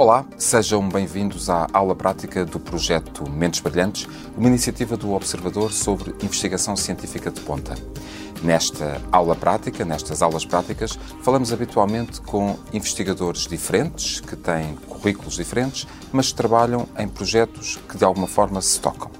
Olá, sejam bem-vindos à aula prática do projeto Mentes Brilhantes, uma iniciativa do Observador sobre investigação científica de ponta. Nesta aula prática, nestas aulas práticas, falamos habitualmente com investigadores diferentes, que têm currículos diferentes, mas trabalham em projetos que de alguma forma se tocam.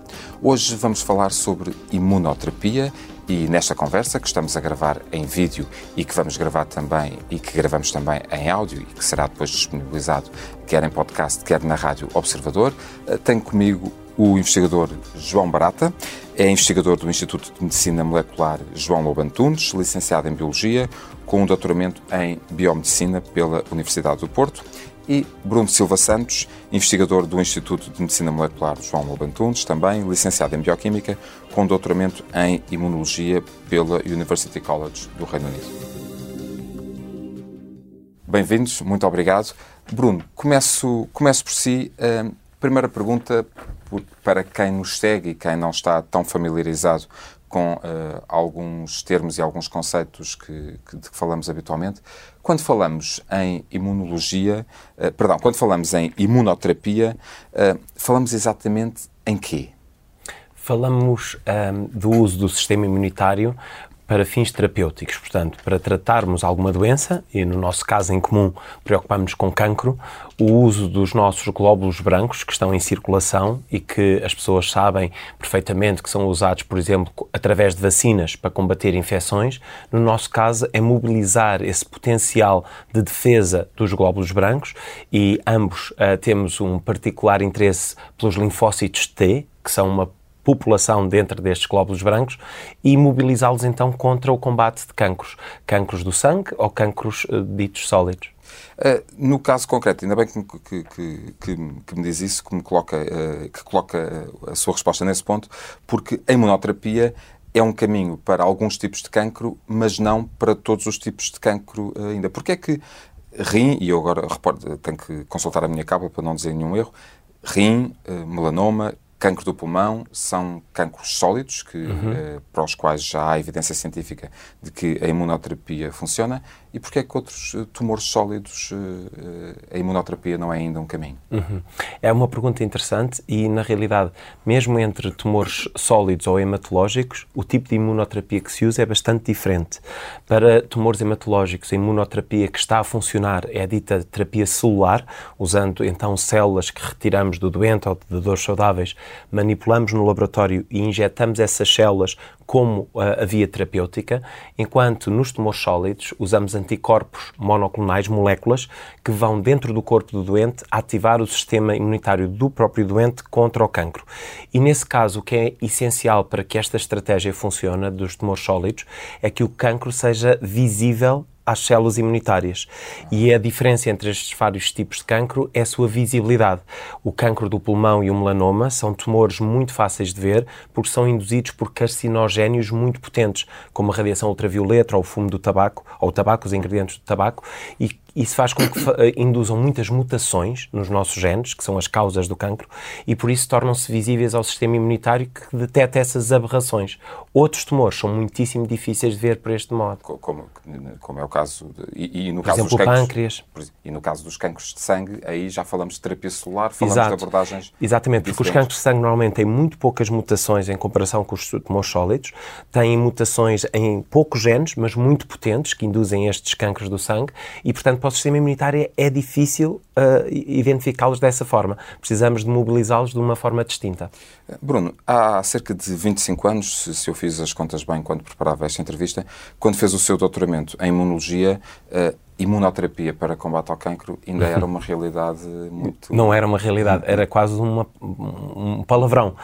Hoje vamos falar sobre imunoterapia e nesta conversa, que estamos a gravar em vídeo e que vamos gravar também e que gravamos também em áudio e que será depois disponibilizado quer em podcast, quer na Rádio Observador, eh, tenho comigo o investigador João Barata, é investigador do Instituto de Medicina Molecular João Lobantunes, licenciado em Biologia, com um doutoramento em Biomedicina pela Universidade do Porto. E Bruno Silva Santos, investigador do Instituto de Medicina Molecular João Lobantunes, também licenciado em Bioquímica, com doutoramento em Imunologia pela University College do Reino Unido. Bem-vindos, muito obrigado. Bruno, começo, começo por si. Uh, primeira pergunta para quem nos segue e quem não está tão familiarizado com uh, alguns termos e alguns conceitos que, que, de que falamos habitualmente. Quando falamos em imunologia, uh, perdão, quando falamos em imunoterapia, uh, falamos exatamente em quê? Falamos um, do uso do sistema imunitário para fins terapêuticos, portanto, para tratarmos alguma doença, e no nosso caso em comum preocupamos com cancro, o uso dos nossos glóbulos brancos que estão em circulação e que as pessoas sabem perfeitamente que são usados, por exemplo, através de vacinas para combater infecções, no nosso caso é mobilizar esse potencial de defesa dos glóbulos brancos e ambos uh, temos um particular interesse pelos linfócitos T, que são uma população dentro destes glóbulos brancos e mobilizá-los então contra o combate de cancros, cancros do sangue ou cancros uh, ditos sólidos. Uh, no caso concreto, ainda bem que, que, que, que, me diz isso, que me coloca, uh, que coloca a sua resposta nesse ponto, porque a imunoterapia é um caminho para alguns tipos de cancro, mas não para todos os tipos de cancro ainda. Porque é que rim, e eu agora reporto, tenho que consultar a minha cábula para não dizer nenhum erro, rim, melanoma, cancro do pulmão são cancros sólidos, que, uhum. eh, para os quais já há evidência científica de que a imunoterapia funciona, e porquê é que outros uh, tumores sólidos uh, a imunoterapia não é ainda um caminho? Uhum. É uma pergunta interessante e, na realidade, mesmo entre tumores sólidos ou hematológicos, o tipo de imunoterapia que se usa é bastante diferente. Para tumores hematológicos, a imunoterapia que está a funcionar é a dita terapia celular, usando então células que retiramos do doente ou de dadores saudáveis, manipulamos no laboratório e injetamos essas células como a, a via terapêutica, enquanto nos tumores sólidos usamos anticorpos monoclonais, moléculas, que vão dentro do corpo do doente ativar o sistema imunitário do próprio doente contra o cancro. E nesse caso, o que é essencial para que esta estratégia funcione dos tumores sólidos é que o cancro seja visível às células imunitárias. E a diferença entre estes vários tipos de cancro é a sua visibilidade. O cancro do pulmão e o melanoma são tumores muito fáceis de ver porque são induzidos por carcinogénios muito potentes, como a radiação ultravioleta ou o fumo do tabaco, ou o tabaco, os ingredientes do tabaco, e isso faz com que eh, induzam muitas mutações nos nossos genes, que são as causas do cancro, e por isso tornam-se visíveis ao sistema imunitário que detecta essas aberrações. Outros tumores são muitíssimo difíceis de ver por este modo. Como, como é o caso de, e, e, no por caso exemplo, dos cancros, pâncreas. E no caso dos cancros de sangue, aí já falamos de terapia celular, falamos Exato. de abordagens. Exatamente, diferentes. porque os cancros de sangue normalmente têm muito poucas mutações em comparação com os tumores sólidos, têm mutações em poucos genes, mas muito potentes, que induzem estes cancros do sangue, e portanto para o sistema imunitário é difícil uh, identificá-los dessa forma. Precisamos de mobilizá-los de uma forma distinta. Bruno, há cerca de 25 anos, se eu fiz as contas bem quando preparava esta entrevista, quando fez o seu doutoramento em imunologia, uh, imunoterapia para combate ao cancro ainda era uma realidade muito... Não era uma realidade, era quase uma, um palavrão.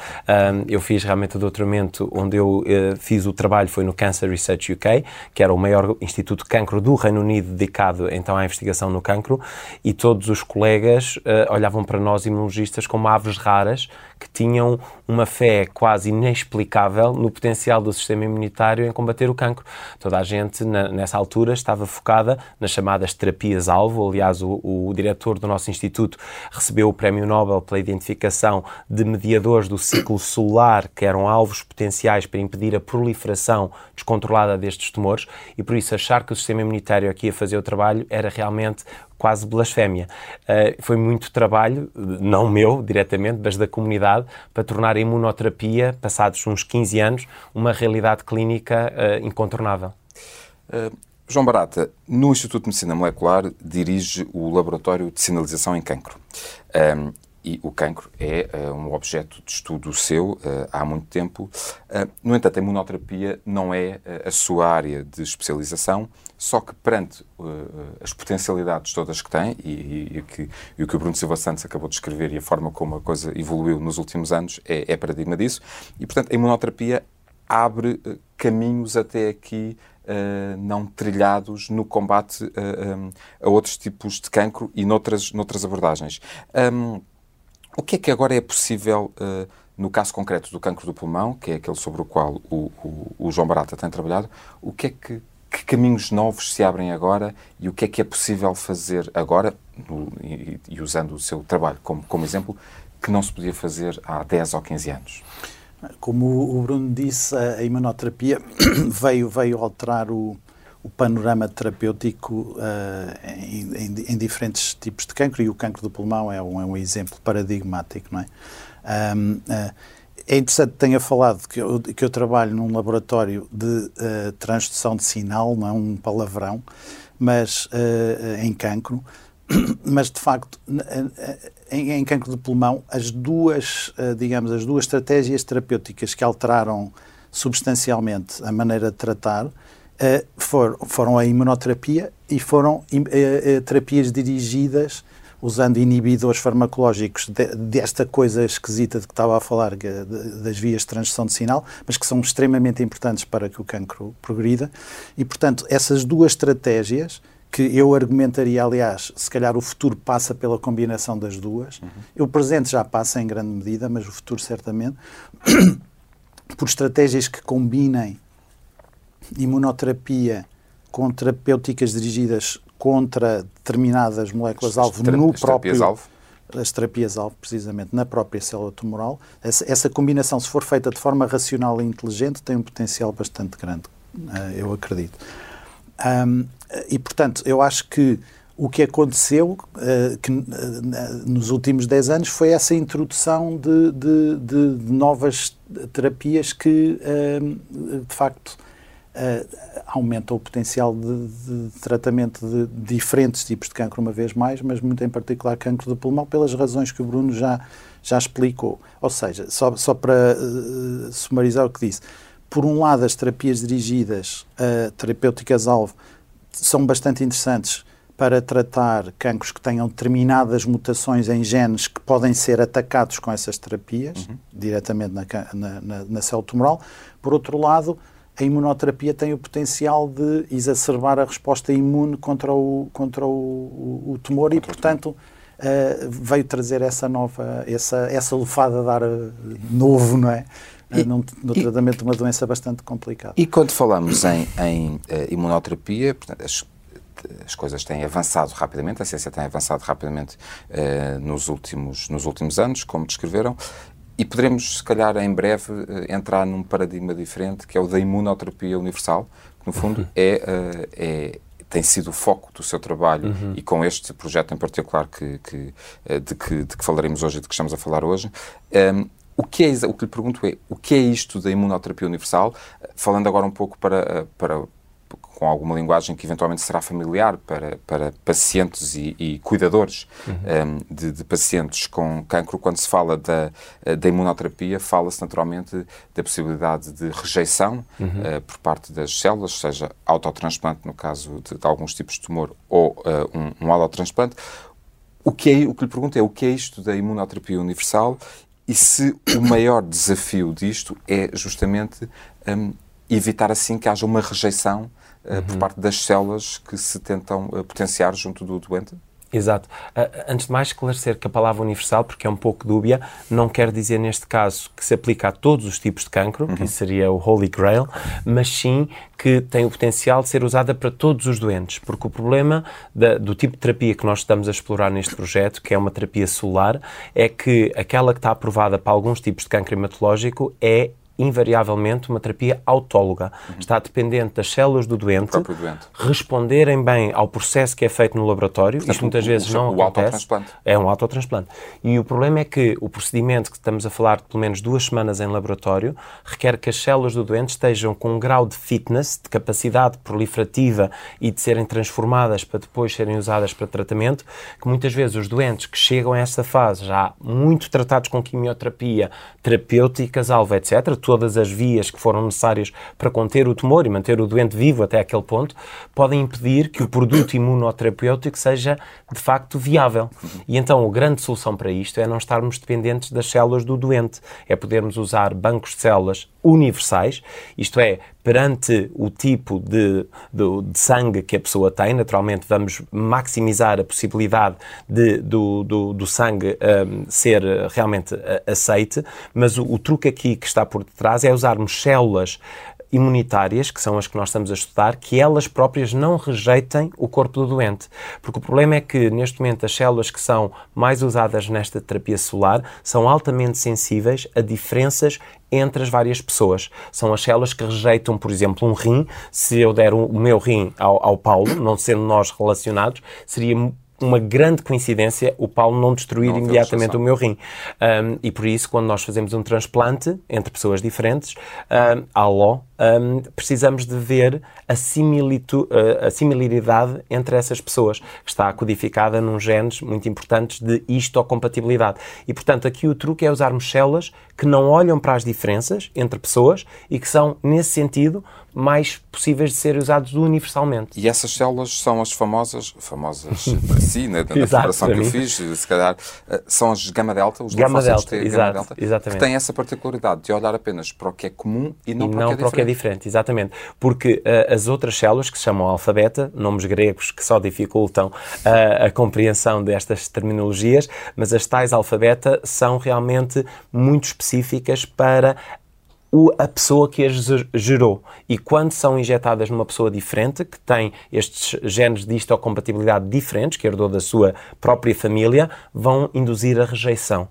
eu fiz realmente o doutoramento onde eu uh, fiz o trabalho, foi no Cancer Research UK, que era o maior instituto de cancro do Reino Unido dedicado então à investigação no cancro, e todos os colegas uh, olhavam para nós imunologistas como aves raras que tinham uma fé quase inexplicável no potencial do sistema imunitário em combater o cancro. Toda a gente, na, nessa altura, estava focada nas chamadas terapias-alvo. Aliás, o, o diretor do nosso instituto recebeu o Prémio Nobel pela identificação de mediadores do ciclo celular, que eram alvos potenciais para impedir a proliferação descontrolada destes tumores, e por isso achar que o sistema imunitário aqui ia fazer o trabalho era realmente quase blasfémia. Uh, foi muito trabalho, não meu diretamente, mas da comunidade, para tornar a imunoterapia, passados uns 15 anos, uma realidade clínica uh, incontornável. Uh, João Barata, no Instituto de Medicina Molecular, dirige o Laboratório de Sinalização em Cancro. Um, e o cancro é uh, um objeto de estudo seu uh, há muito tempo. Uh, no entanto, a imunoterapia não é a sua área de especialização, só que perante as potencialidades todas que tem e, e, e, que, e, o que o Bruno Silva Santos acabou de escrever e a forma como a coisa evoluiu nos últimos anos é, é paradigma disso. E, portanto, a imunoterapia abre caminhos até aqui Uh, não trilhados no combate uh, um, a outros tipos de cancro e noutras, noutras abordagens. Um, o que é que agora é possível, uh, no caso concreto do cancro do pulmão, que é aquele sobre o qual o, o, o João Barata tem trabalhado, o que é que, que, caminhos novos se abrem agora e o que é que é possível fazer agora, no, e, e, usando o seu trabalho como, como exemplo, que não se podia fazer há 10 ou 15 anos? Como o Bruno disse, a imunoterapia veio, veio alterar o, o panorama terapêutico uh, em, em, em, diferentes tipos de cancro e o cancro do pulmão é um, é um exemplo paradigmático, não é? Um, uh, eh, é interessante que tenha falado que eu, que eu trabalho num laboratório de uh, transdução de sinal, não é um palavrão, mas em cancro, mas de facto em, em, cancro do pulmão as duas, digamos, as duas estratégias terapêuticas que alteraram substancialmente a maneira de tratar uh, for, foram a imunoterapia e foram uh, uh, terapias dirigidas usando inibidores farmacológicos de, desta coisa esquisita de que estava a falar, de, das vias de transdução de sinal, mas que são extremamente importantes para que o cancro progrida. E, portanto, essas duas estratégias, que eu argumentaria, aliás, se calhar o futuro passa pela combinação das duas. Uhum. O presente já passa em grande medida, mas o futuro certamente. Por estratégias que combinem imunoterapia com terapêuticas dirigidas contra determinadas moléculas-alvo no próprio... Terapias-alvo? As terapias-alvo, precisamente, na própria célula tumoral. Essa, essa, combinação, se for feita de forma racional e inteligente, tem um potencial bastante grande, eh, eu acredito. Um, e, portanto, eu acho que o que aconteceu uh, que, uh, nos últimos 10 anos foi essa introdução de, de, de, de novas terapias que, uh, de facto, uh, aumenta o potencial de, de, tratamento de diferentes tipos de cancro, uma vez mais, mas muito em particular cancro do pulmão, pelas razões que o Bruno já, já explicou. Ou seja, só, só para uh, sumarizar o que disse, por um lado, as terapias dirigidas a terapêuticas-alvo são bastante interessantes para tratar cancros que tenham determinadas mutações em genes que podem ser atacados com essas terapias, uhum. diretamente na, na, na, na célula tumoral. Por outro lado, a imunoterapia tem o potencial de exacerbar a resposta imune contra o, contra o, o, o tumor e, portanto, uh, veio trazer essa nova, essa, essa lufada de ar novo, não é? E, no, no tratamento de uma doença bastante complicada. E quando falamos em, em uh, imunoterapia, portanto, as, as coisas têm avançado rapidamente, a ciência tem avançado rapidamente uh, nos, últimos, nos últimos anos, como descreveram, e poderemos, se calhar, em breve, eh, entrar num paradigma diferente, que é o da imunoterapia universal, que, no fundo, uhum. é, eh, é, tem sido o foco do seu trabalho uhum. e com este projeto em particular que, que, eh, de, que, de que falaremos hoje e de que estamos a falar hoje. Um, ehm, o que, é, o que lhe pergunto é, o que é isto da imunoterapia universal? Falando agora um pouco para, para, com alguma linguagem que eventualmente será familiar para, para pacientes e, e cuidadores uhum. um, de, de, pacientes com cancro, quando se fala da, da imunoterapia, fala-se naturalmente da possibilidade de rejeição uhum. uh, por parte das células, seja autotransplante no caso de, de alguns tipos de tumor ou uh, um, um autotransplante. O que, é, o que lhe pergunto é o que é isto da imunoterapia universal e se o maior desafio disto é justamente um, evitar assim que haja uma rejeição uhum. por parte das células que se tentam uh, potenciar junto do doente? Exato. Uh, antes de mais, esclarecer que a palavra universal, porque é um pouco dúbia, não quer dizer neste caso que se aplica a todos os tipos de cancro, uhum. que seria o Holy Grail, mas sim que tem o potencial de ser usada para todos os doentes, porque o problema da, do tipo de terapia que nós estamos a explorar neste projeto, que é uma terapia solar, é que aquela que está aprovada para alguns tipos de cancro hematológico é invariavelmente uma terapia autóloga. Uhum. Está dependente das células do doente, doente, responderem bem ao processo que é feito no laboratório. Portanto, Isto muitas o, vezes o, não o acontece. É um autotransplante. E o problema é que o procedimento que estamos a falar de pelo menos duas semanas em laboratório requer que as células do doente estejam com um grau de fitness, de capacidade proliferativa e de serem transformadas para depois serem usadas para tratamento, que muitas vezes os doentes que chegam a essa fase já muito tratados com quimioterapia, terapêuticas, alvo, etc., todas as vias que foram necessárias para conter o tumor e manter o doente vivo até aquele ponto, podem impedir que o produto imunoterapêutico seja de facto viável. E então a grande solução para isto é não estarmos dependentes das células do doente, é podermos usar bancos de células universais, isto é, perante o tipo de, de, de, sangue que a pessoa tem, naturalmente vamos maximizar a possibilidade de, do, do, do sangue um, ser realmente aceite, mas o, o truque aqui que está por detrás é usarmos células imunitárias, que são as que nós estamos a estudar, que elas próprias não rejeitem o corpo do doente. Porque o problema é que, neste momento, as células que são mais usadas nesta terapia solar são altamente sensíveis a diferenças entre as várias pessoas. São as células que rejeitam, por exemplo, um rim. Se eu der o meu rim ao, ao Paulo, não sendo nós relacionados, seria uma grande coincidência o Paulo não destruir não imediatamente o meu rim. Um, e por isso, quando nós fazemos um transplante entre pessoas diferentes, um, um, precisamos de ver a, similitu, a similaridade entre essas pessoas, que está codificada num genes muito importantes de histocompatibilidade. E, portanto, aqui o truque é usarmos células que não olham para as diferenças entre pessoas e que são, nesse sentido, mais possíveis de ser usados universalmente. E essas células são as famosas, famosas para si, na, na preparação que eu fiz, se calhar, eh, são as gama-delta, os gama-delta, gama-delta, que têm essa particularidade de olhar apenas para o que é comum e não, e para, não o que é, para o que é diferente. Exatamente. Porque uh, as outras células, que se chamam alfabeta, nomes gregos que só dificultam uh, a compreensão destas terminologias, mas as tais alfabeta são realmente muito específicas para a pessoa que as gerou. E quando são injetadas numa pessoa diferente, que tem estes genes de histocompatibilidade diferentes, que herdou da sua própria família, vão induzir a rejeição.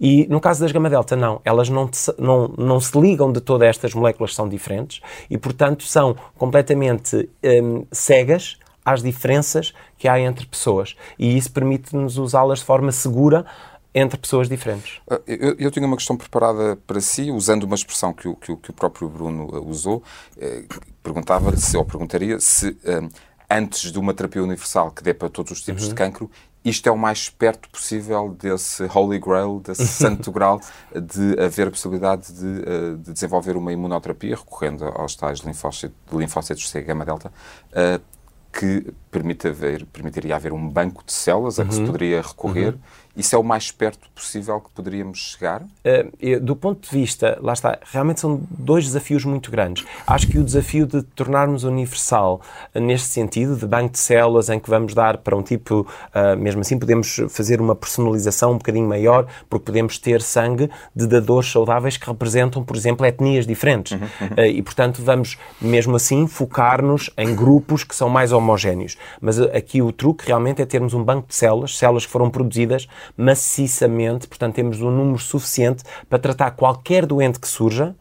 E no caso das gama-delta, não. Elas não, não, não se ligam de todas estas moléculas, são diferentes e, portanto, são completamente hum, cegas às diferenças que há entre pessoas. E isso permite-nos usá-las de forma segura entre pessoas diferentes. Ah, eu, eu, tinha uma questão preparada para si, usando uma expressão que o, que o, que o próprio Bruno ah, usou. Eh, perguntava-lhe, se, ou perguntaria, se um, antes de uma terapia universal que dê para todos os tipos uhum. de cancro, isto é o mais perto possível desse Holy Grail, desse santo grau, de haver a possibilidade de, de, desenvolver uma imunoterapia recorrendo aos tais linfócitos, linfócitos C gama-delta, uh, que permite haver, permitiria haver um banco de células a que se uhum. poderia recorrer. Uhum. Isso é o mais perto possível que poderíamos chegar? Uh, do ponto de vista, lá está, realmente são dois desafios muito grandes. Acho que o desafio de tornarmos universal uh, neste sentido, de banco de células em que vamos dar para um tipo, uh, mesmo assim podemos fazer uma personalização um bocadinho maior, porque podemos ter sangue de dadores saudáveis que representam, por exemplo, etnias diferentes. Uhum, uhum. e, portanto, vamos, mesmo assim, focar-nos em grupos que são mais homogéneos. Mas aqui o truque realmente é termos um banco de células, células que foram produzidas maciçamente, portanto, temos um número suficiente para tratar qualquer doente que surja,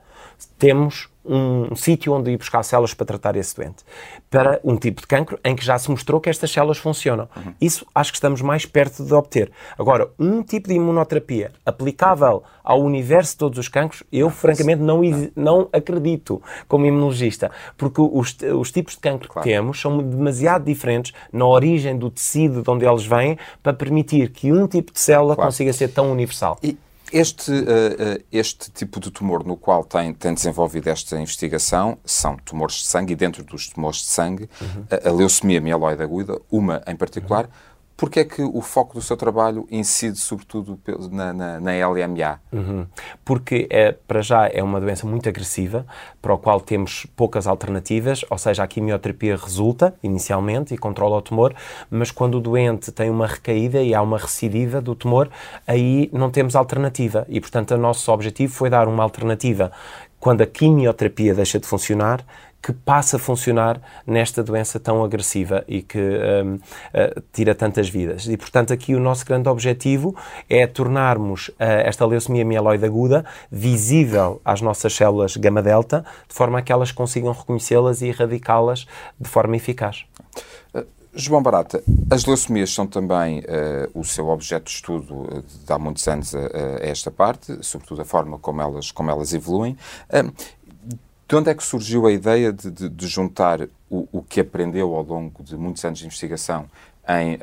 temos um sítio onde ir buscar células para tratar esse doente. Para um tipo de cancro em que já se mostrou que estas células funcionam. Uhum. Isso acho que estamos mais perto de obter. Agora, um tipo de imunoterapia aplicável ao universo de todos os cancros, eu francamente não, não acredito como imunologista, porque os, os tipos de cancro claro. que temos são demasiado diferentes na origem do tecido de onde eles vêm para permitir que um tipo de célula claro. consiga ser tão universal. E este, uh, este tipo de tumor no qual tem, tem desenvolvido esta investigação são tumores de sangue, e dentro dos tumores de sangue, uhum. a, a leucemia mieloide aguda, uma em particular, uhum porque é que o foco do seu trabalho incide sobretudo na, na, na LMA? Uhum. Porque, é, para já, é uma doença muito agressiva, para o qual temos poucas alternativas, ou seja, a quimioterapia resulta inicialmente e controla o tumor, mas quando o doente tem uma recaída e há uma recidiva do tumor, aí não temos alternativa. E, portanto, o nosso objetivo foi dar uma alternativa quando a quimioterapia deixa de funcionar que passa a funcionar nesta doença tão agressiva e que um, uh, tira tantas vidas. E, portanto, aqui o nosso grande objetivo é tornarmos uh, esta leucemia mieloide aguda visível às nossas células gama-delta, de forma a que elas consigam reconhecê-las e erradicá-las de forma eficaz. João Barata, as leucemias são também uh, o seu objeto de estudo uh, de há muitos anos a, a, esta parte, sobretudo a forma como elas, como elas evoluem. Uh, de onde é que surgiu a ideia de, de, de juntar o, o, que aprendeu ao longo de muitos anos de investigação em,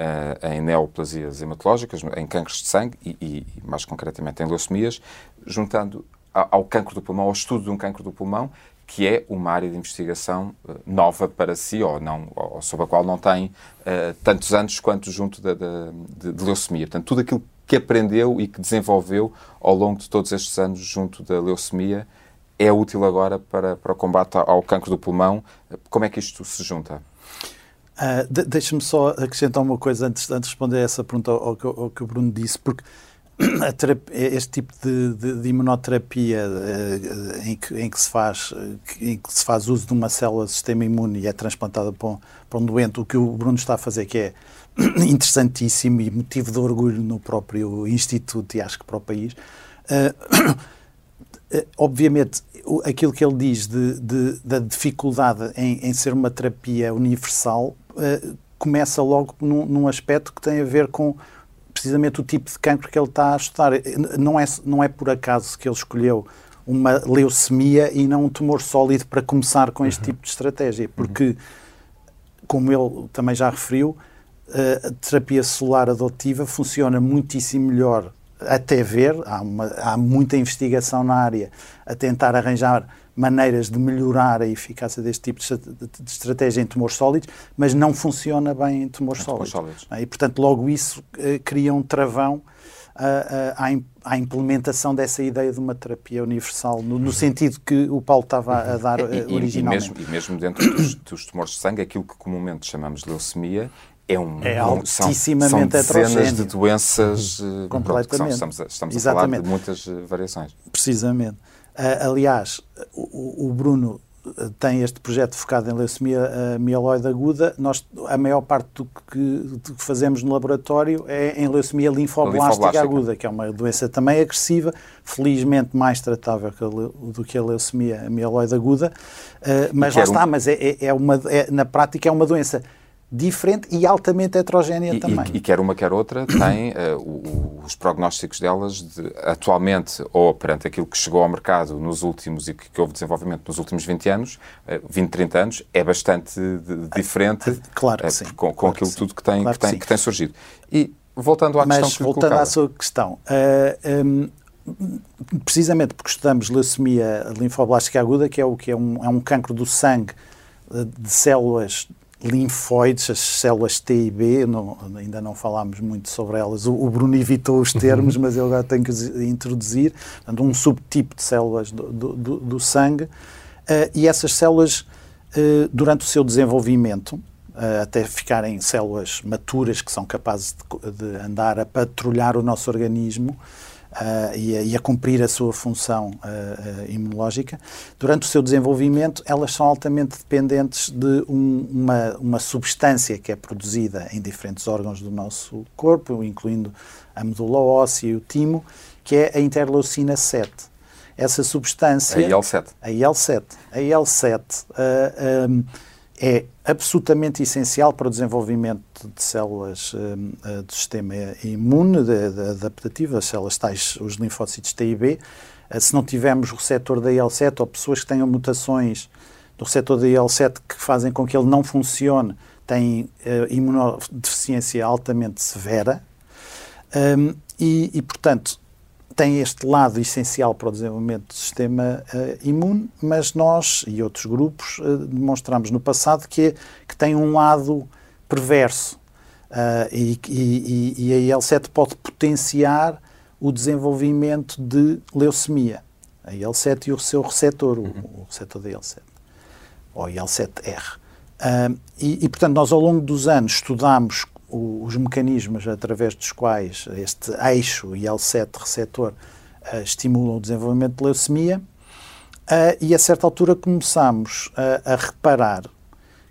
em neoplasias hematológicas, em cancros de sangue e, e, mais concretamente em leucemias, juntando ao, cancro do pulmão, ao estudo de um cancro do pulmão que é uma área de investigação uh, nova para si, ou, não, ou sobre a qual não tem uh, tantos anos quanto junto da, da, de, de, leucemia. Portanto, tudo aquilo que aprendeu e que desenvolveu ao longo de todos estes anos junto da leucemia é útil agora para, para o combate ao cancro do pulmão. Como é que isto se junta? Uh, de, Deixa-me só acrescentar uma coisa antes, antes de responder a essa pergunta ao, ao, ao que o Bruno disse, porque terapia, este tipo de, de, de imunoterapia uh, em, que, em, que se faz, em que se faz uso de uma célula do sistema imune e é transplantada para um, para um doente, o que o Bruno está a fazer, que é interessantíssimo e motivo de orgulho no próprio Instituto e acho que para o país. Uh, obviamente, aquilo que ele diz de, de, da dificuldade em, em, ser uma terapia universal uh, começa logo num, num aspecto que tem a ver com precisamente o tipo de cancro que ele está a estudar. Não é, não é por acaso que ele escolheu uma leucemia e não um tumor sólido para começar com este uhum. tipo de estratégia, uhum. porque, como ele também já referiu, a terapia celular adotiva funciona muitíssimo melhor até ver, há, uma, há muita investigação na área a tentar arranjar maneiras de melhorar a eficácia deste tipo de estratégia em tumores sólidos, mas não funciona bem em tumores, sólidos. sólidos. E, portanto, logo isso uh, cria um travão uh, uh, à, implementação dessa ideia de uma terapia universal, no, no sentido que o Paulo estava a dar uh, e, originalmente. E mesmo, e mesmo dentro dos, dos, tumores de sangue, aquilo que comumente chamamos de leucemia é um é altissimamente são, são dezenas de doenças completamente. Pronto, estamos, estamos a falar de muitas variações. Precisamente. Uh, aliás, o, o, Bruno tem este projeto focado em leucemia mieloide aguda. Nós, a maior parte do que, do que, fazemos no laboratório é em leucemia linfoblástica, linfoblástica, aguda, que é uma doença também agressiva, felizmente mais tratável que a, do que a leucemia mieloide aguda. Uh, mas lá está, um... mas é, é, é uma, é, na prática é uma doença diferente e altamente heterogénea e, também. E, e, quer uma quer outra tem uh, o, os prognósticos delas de, atualmente ou perante aquilo que chegou ao mercado nos últimos e que, que houve desenvolvimento nos últimos 20 anos, uh, 20, 30 anos, é bastante de, diferente claro uh, com, com claro aquilo que tudo que tem, claro que, tem, que, que, tem surgido. E voltando à Mas, questão que voltando à sua questão, uh, um, precisamente porque estudamos leucemia linfoblástica aguda, que é, o, que é, um, é um cancro do sangue de células linfóides, as células T e B, não, ainda não falámos muito sobre elas. O, o Bruno evitou os termos, mas eu agora tenho que introduzir. Portanto, um subtipo de células do, do, do sangue. Uh, e essas células, uh, durante o seu desenvolvimento, uh, até ficarem células maturas que são capazes de, de andar a patrulhar o nosso organismo, uh, e, a, e, a, cumprir a sua função uh, imunológica, durante o seu desenvolvimento elas são altamente dependentes de um, uma, uma substância que é produzida em diferentes órgãos do nosso corpo, incluindo a medula óssea e o timo, que é a interleucina 7 essa substância. A IL-7. A IL-7. A IL-7 uh, um, é absolutamente essencial para o desenvolvimento de células um, uh, do sistema imune, de, de, células tais, os linfócitos T e B. Uh, se não tivermos o receptor da IL-7 ou pessoas que tenham mutações do receptor da IL-7 que fazem com que ele não funcione, têm uh, imunodeficiência altamente severa. Um, e, e, portanto, tem este lado essencial para o desenvolvimento do sistema uh, imune, mas nós e outros grupos uh, demonstramos no passado que, que tem um lado perverso uh, e, e, e, a IL-7 pode potenciar o desenvolvimento de leucemia. A IL-7 e o seu receptor, uhum. o, o receptor da IL-7, ou IL-7R. e, e, portanto, nós ao longo dos anos estudamos os mecanismos através dos quais este eixo IL-7 receptor uh, estimulam o desenvolvimento de leucemia Uh, e a certa altura começámos a, a reparar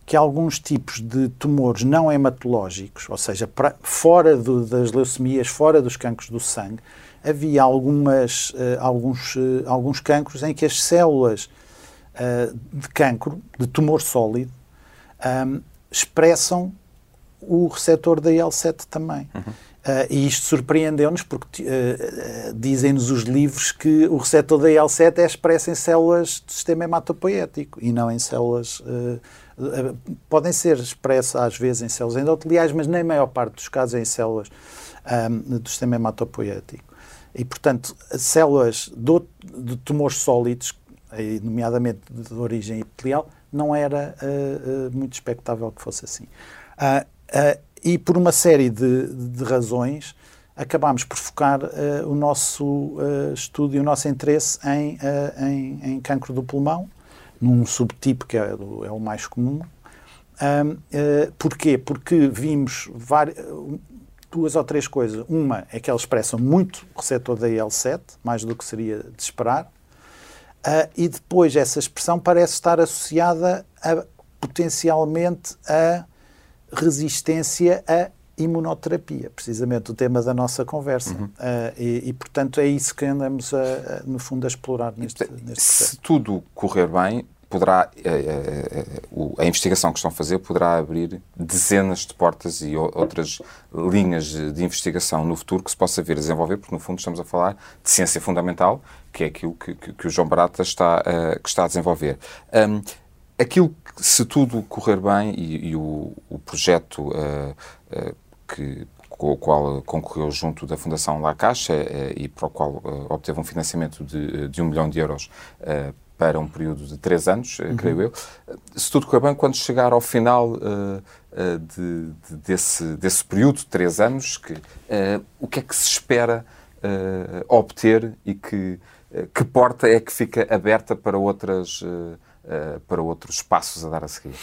que alguns tipos de tumores não hematológicos, ou seja, pra, fora do, das leucemias, fora dos cancros do sangue, havia algumas, uh, alguns, uh, alguns cancros em que as células uh, de cancro, de tumor sólido, um, expressam o receptor da IL-7 também. Uhum. Uh, e isto surpreendeu-nos porque uh, dizem-nos os livros que o receptor da IL-7 é expresso em células do sistema hematopoético e não em células. Uh, podem ser expressos às vezes em células endoteliais, mas na maior parte dos casos em células um, do sistema hematopoético. E, portanto, células do, de tumores sólidos, nomeadamente de origem epitelial, não era muito expectável que fosse assim. Uh, e por uma série de, de razões acabámos por focar uh, o nosso uh, estudo e o nosso interesse em, uh, em, em, cancro do pulmão, num subtipo que é, do, é o mais comum. Um, porquê? Porque vimos duas ou três coisas. Uma é que eles expressam muito receptor da IL-7, mais do que seria de esperar, e depois essa expressão parece estar associada a, potencialmente a resistência à imunoterapia, precisamente o tema da nossa conversa. Uhum. Uh, e, e, portanto, é isso que andamos, a, a, no fundo, a explorar neste, neste Se tudo correr bem, poderá a, a, investigação que estão a fazer poderá abrir dezenas de portas e outras linhas de investigação no futuro que se possa vir a desenvolver, porque no fundo estamos a falar de ciência fundamental, que é aquilo que, que, que o João Barata está, uh, que está a desenvolver. Um, aquilo que, se tudo correr bem e, e o, o, projeto uh, uh, que, com o qual concorreu junto da Fundação La Caixa uh, e para o qual obteve um financiamento de, de um milhão de euros para um período de três anos, uhum. creio eu. Se tudo correr bem, quando chegar ao final de, de, desse, desse período de três anos, que, o que é que se espera obter e que, que porta é que fica aberta para outras uh, para outros passos a dar a seguir?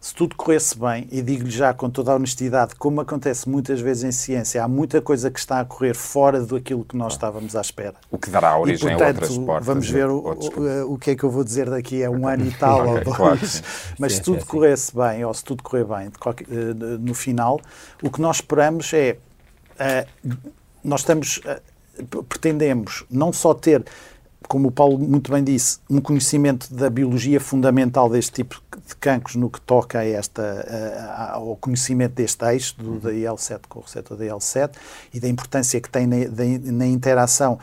Se tudo corresse bem, e digo-lhe já com toda a honestidade, como acontece muitas vezes em ciência, há muita coisa que está a correr fora daquilo que nós estávamos à espera. O que dará origem e, portanto, a outras portas. Vamos ver o, o, o, que é que eu vou dizer daqui a um ano e tal okay, ou dois. Claro, Mas sim, se tudo sim, corresse sim. bem, ou se tudo correr bem qualquer, uh, no final, o que nós esperamos é. Uh, nós estamos. Uh, pretendemos não só ter como o Paulo muito bem disse, um conhecimento da biologia fundamental deste tipo de cancros no que toca a esta, ao conhecimento deste eixo, do, da IL-7 com o receptor da IL-7 e da importância que tem na, na interação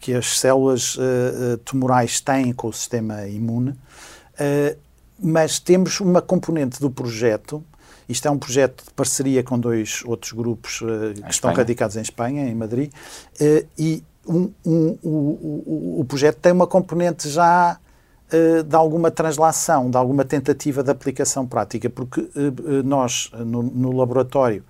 que as células uh, tumorais têm com o sistema imune. Uh, mas temos uma componente do projeto isto é um projeto de parceria com dois outros grupos uh, que estão radicados em Espanha, em Madrid, uh, e um, um, um, o projeto tem uma componente já uh, de alguma translação, de alguma tentativa de aplicação prática, porque uh, nós, no, no laboratório,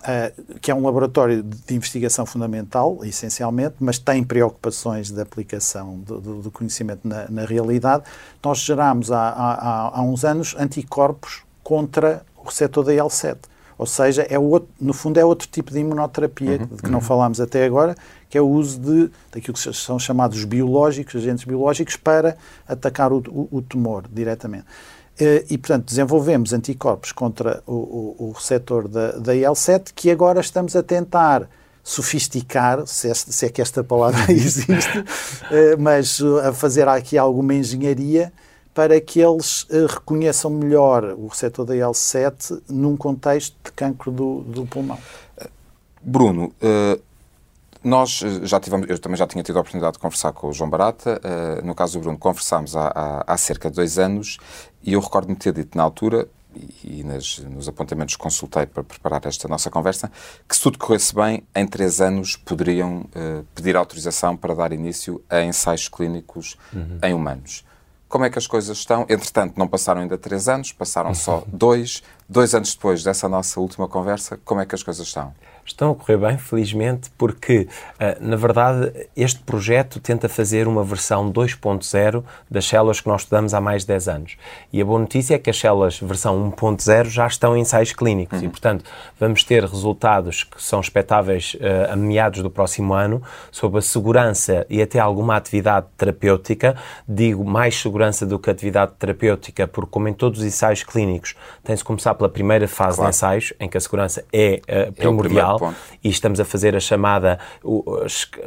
uh, que é um laboratório de investigação fundamental, essencialmente, mas tem preocupações de aplicação do, do, do conhecimento na, na, realidade, nós gerámos há, há, há uns anos anticorpos contra o receptor da IL-7. Ou seja, é outro, no fundo é outro tipo de imunoterapia uhum, de que uhum. não falámos até agora, que é o uso de, daquilo que são chamados biológicos, agentes biológicos, para atacar o, o, o tumor diretamente. Eh, e, portanto, desenvolvemos anticorpos contra o, o, o receptor da, da IL-7, que agora estamos a tentar sofisticar, se é, se é que esta palavra existe, eh, mas a fazer aqui alguma engenharia para que eles uh, reconheçam melhor o receptor da IL-7 num contexto de cancro do, do pulmão. Bruno, uh, nós já tivemos, eu também já tinha tido a oportunidade de conversar com o João Barata. No caso do Bruno, conversámos há, há, há, cerca de dois anos e eu recordo-me ter dito na altura, e, e nas, nos apontamentos que consultei para preparar esta nossa conversa, que se tudo corresse bem, em três anos poderiam uh, pedir autorização para dar início a ensaios clínicos uhum. em humanos. Como é que as coisas estão? Entretanto, não passaram ainda três anos, passaram só dois. Dois anos depois dessa nossa última conversa, como é que as coisas estão? Estão a correr bem, felizmente, porque, uh, na verdade, este projeto tenta fazer uma versão 2.0 das células que nós estudamos há mais de 10 anos. E a boa notícia é que as células versão 1.0 já estão em ensaios clínicos uhum. e, portanto, vamos ter resultados que são expectáveis uh, a meados do próximo ano sobre a segurança e até alguma atividade terapêutica. Digo mais segurança do que atividade terapêutica, porque, como em todos os ensaios clínicos, tem-se começar pela primeira fase claro. de ensaios, em que a segurança é uh, primordial. É e estamos a fazer a chamada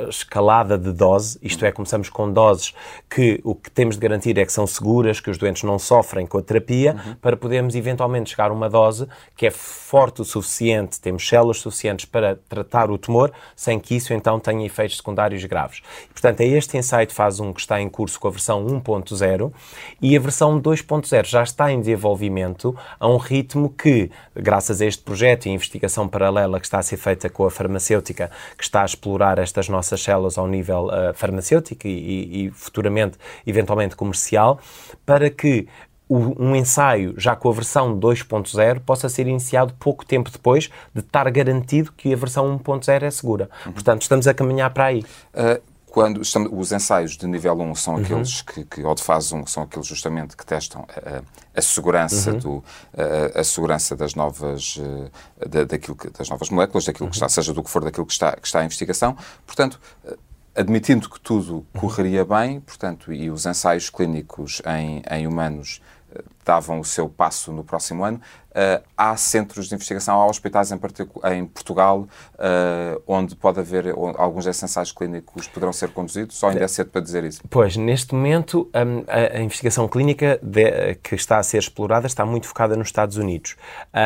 escalada de dose, isto é, começamos com doses que o que temos de garantir é que são seguras, que os doentes não sofrem com a terapia, uhum. para podermos eventualmente chegar a uma dose que é forte o suficiente, temos células suficientes para tratar o tumor, sem que isso então tenha efeitos secundários graves. Portanto, é este Insight Fase 1 que está em curso com a versão 1.0 e a versão 2.0 já está em desenvolvimento a um ritmo que, graças a este projeto e investigação paralela que está a ser feita com a farmacêutica que está a explorar estas nossas células ao nível uh, farmacêutico e, e, futuramente, eventualmente, comercial, para que um ensaio, já com a versão 2.0, possa ser iniciado pouco tempo depois de estar garantido que a versão 1.0 é segura. Uhum. Portanto, estamos a caminhar para aí. Uh, quando estamos, os ensaios de nível 1 são uhum. aqueles que, que, ou de fase 1, são aqueles justamente que testam a, a segurança, uhum. do, a, a, segurança das novas, eh, da, daquilo que, das novas moléculas, daquilo que está, uhum. seja do que for daquilo que está, que está em investigação. Portanto, eh, admitindo que tudo uhum. correria bem, portanto, e os ensaios clínicos em, em humanos eh, davam o seu passo no próximo ano, Uh, há centros de investigação, há hospitais em, em Portugal uh, onde pode haver alguns desses ensaios clínicos poderão ser conduzidos, ou ainda é cedo para dizer isso? Pois, neste momento um, a, a, investigação clínica de, que está a ser explorada está muito focada nos Estados Unidos,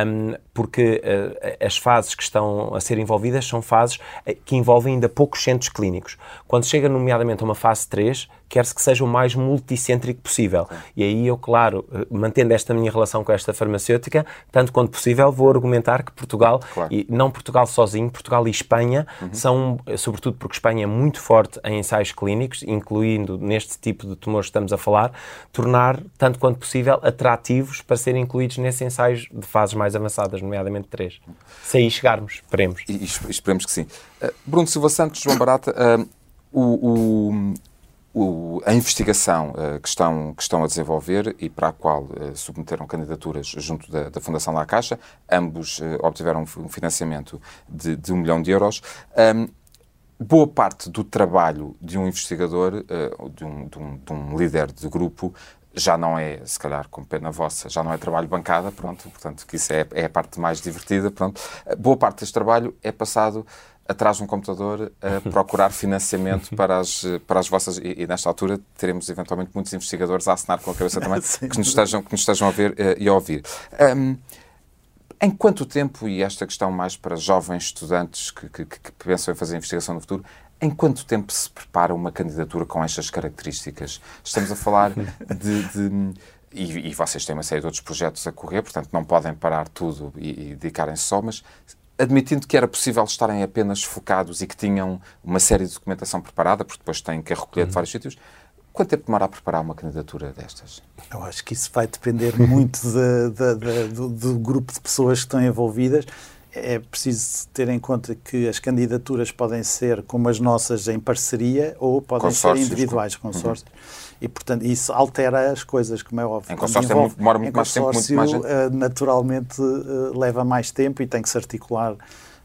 um, porque uh, as fases que estão a ser envolvidas são fases que envolvem ainda poucos centros clínicos. Quando chega nomeadamente a uma fase 3, quer-se que seja o mais multicêntrico possível. E aí eu, claro, mantendo esta minha relação com esta farmacêutica, tanto quanto possível, vou argumentar que Portugal, claro. e não Portugal sozinho, Portugal e Espanha, uhum. são, sobretudo porque Espanha é muito forte em ensaios clínicos, incluindo neste tipo de tumores que estamos a falar, tornar, tanto quanto possível, atrativos para serem incluídos nesses ensaios de fases mais avançadas, nomeadamente três. Se aí chegarmos, esperemos. E, e esperemos que sim. Uh, Bruno Silva Santos, João Barata, uh, o, o o, a investigação uh, que, estão, que estão a desenvolver e para a qual uh, submeteram candidaturas junto da, da Fundação La Caixa, ambos uh, obtiveram um financiamento de, de, um milhão de euros. Um, boa parte do trabalho de um investigador, de um, de, um, de um líder de grupo, já não é, se calhar, com pena vossa, já não é trabalho bancada, pronto, portanto, que isso é, é a parte mais divertida, pronto. Boa parte deste trabalho é passado atrás de um computador a procurar financiamento para as, para as vossas. E, e, nesta altura teremos eventualmente muitos investigadores a assinar com a cabeça também que nos estejam, que nos estejam a ver uh, e a ouvir. Um, em quanto tempo, e esta questão mais para jovens estudantes que, que, que, pensam em fazer investigação no futuro, em quanto tempo se prepara uma candidatura com estas características? Estamos a falar de, de e, e, vocês têm uma série de outros projetos a correr, portanto não podem parar tudo e, e dedicarem-se só, mas admitindo que era possível estarem apenas focados e que tinham uma série de documentação preparada, porque depois têm que a recolher uhum. de vários sítios, quanto tempo demora a preparar uma candidatura destas? Eu acho que isso vai depender muito de, de, de, do, do, grupo de pessoas que estão envolvidas. É preciso ter em conta que as candidaturas podem ser como as nossas em parceria ou podem ser individuais, consórcios. Uhum e, portanto, isso altera as coisas, como é óbvio. Em consórcio é muito, demora muito mais tempo, muito mais. Eh, naturalmente uh, leva mais tempo e tem que se articular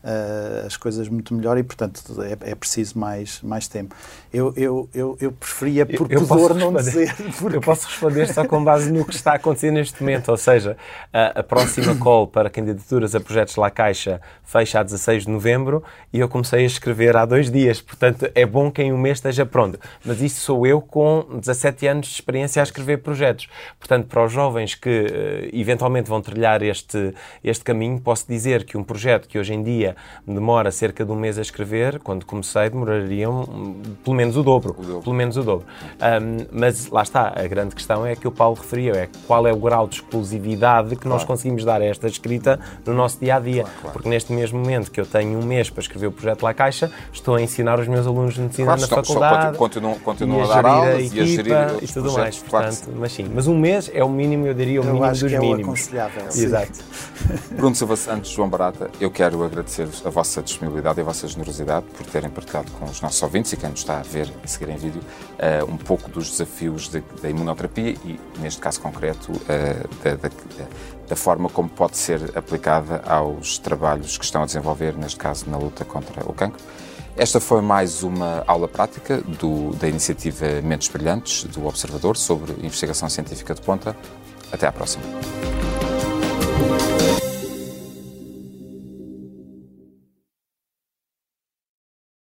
uh, as coisas muito melhor e, portanto, é, é, preciso mais, mais tempo. Eu, eu, eu, eu preferia, por eu, pudor, não dizer. Porque... Eu posso responder só com base no que está a acontecer neste momento, ou seja, a, a próxima call para candidaturas a projetos La Caixa fecha a 16 de novembro e eu comecei a escrever há dois dias, portanto é bom que em um mês esteja pronto. Mas isso sou eu com 17 anos de experiência a escrever projetos. Portanto, para os jovens que uh, eventualmente vão trilhar este, este caminho, posso dizer que um projeto que hoje em dia demora cerca de um mês a escrever, quando comecei demoraria um, pelo menos o dobro. o dobro. Pelo menos o dobro. Um, mas lá está, a grande questão é que o Paulo referiu, é qual é o grau de exclusividade que claro. nós conseguimos dar a esta escrita no nosso dia a dia. Claro, claro. Porque neste mesmo momento que eu tenho um mês para escrever o projeto La Caixa, estou a ensinar os meus alunos de medicina na estão, faculdade. Continuam, continuam a, a, dar aulas a equipa, e a gerir e tudo mais. Portanto, mas sim, mas um mês é o mínimo, eu diria, o eu mínimo dos é mínimos. aconselhável. Exato. Bruno Silva Santos, João Barata, eu quero agradecer a vossa disponibilidade e a vossa generosidade por terem partilhado com os nossos ouvintes e quem nos está a ver, a seguir em vídeo, uh, um pouco dos desafios de, da imunoterapia e, neste caso concreto, uh, da, da, da, forma como pode ser aplicada aos trabalhos que estão a desenvolver, neste caso, na luta contra o cancro. Esta foi mais uma aula prática do, da iniciativa Mentes Brilhantes, do Observador, sobre investigação científica de ponta. Até à próxima.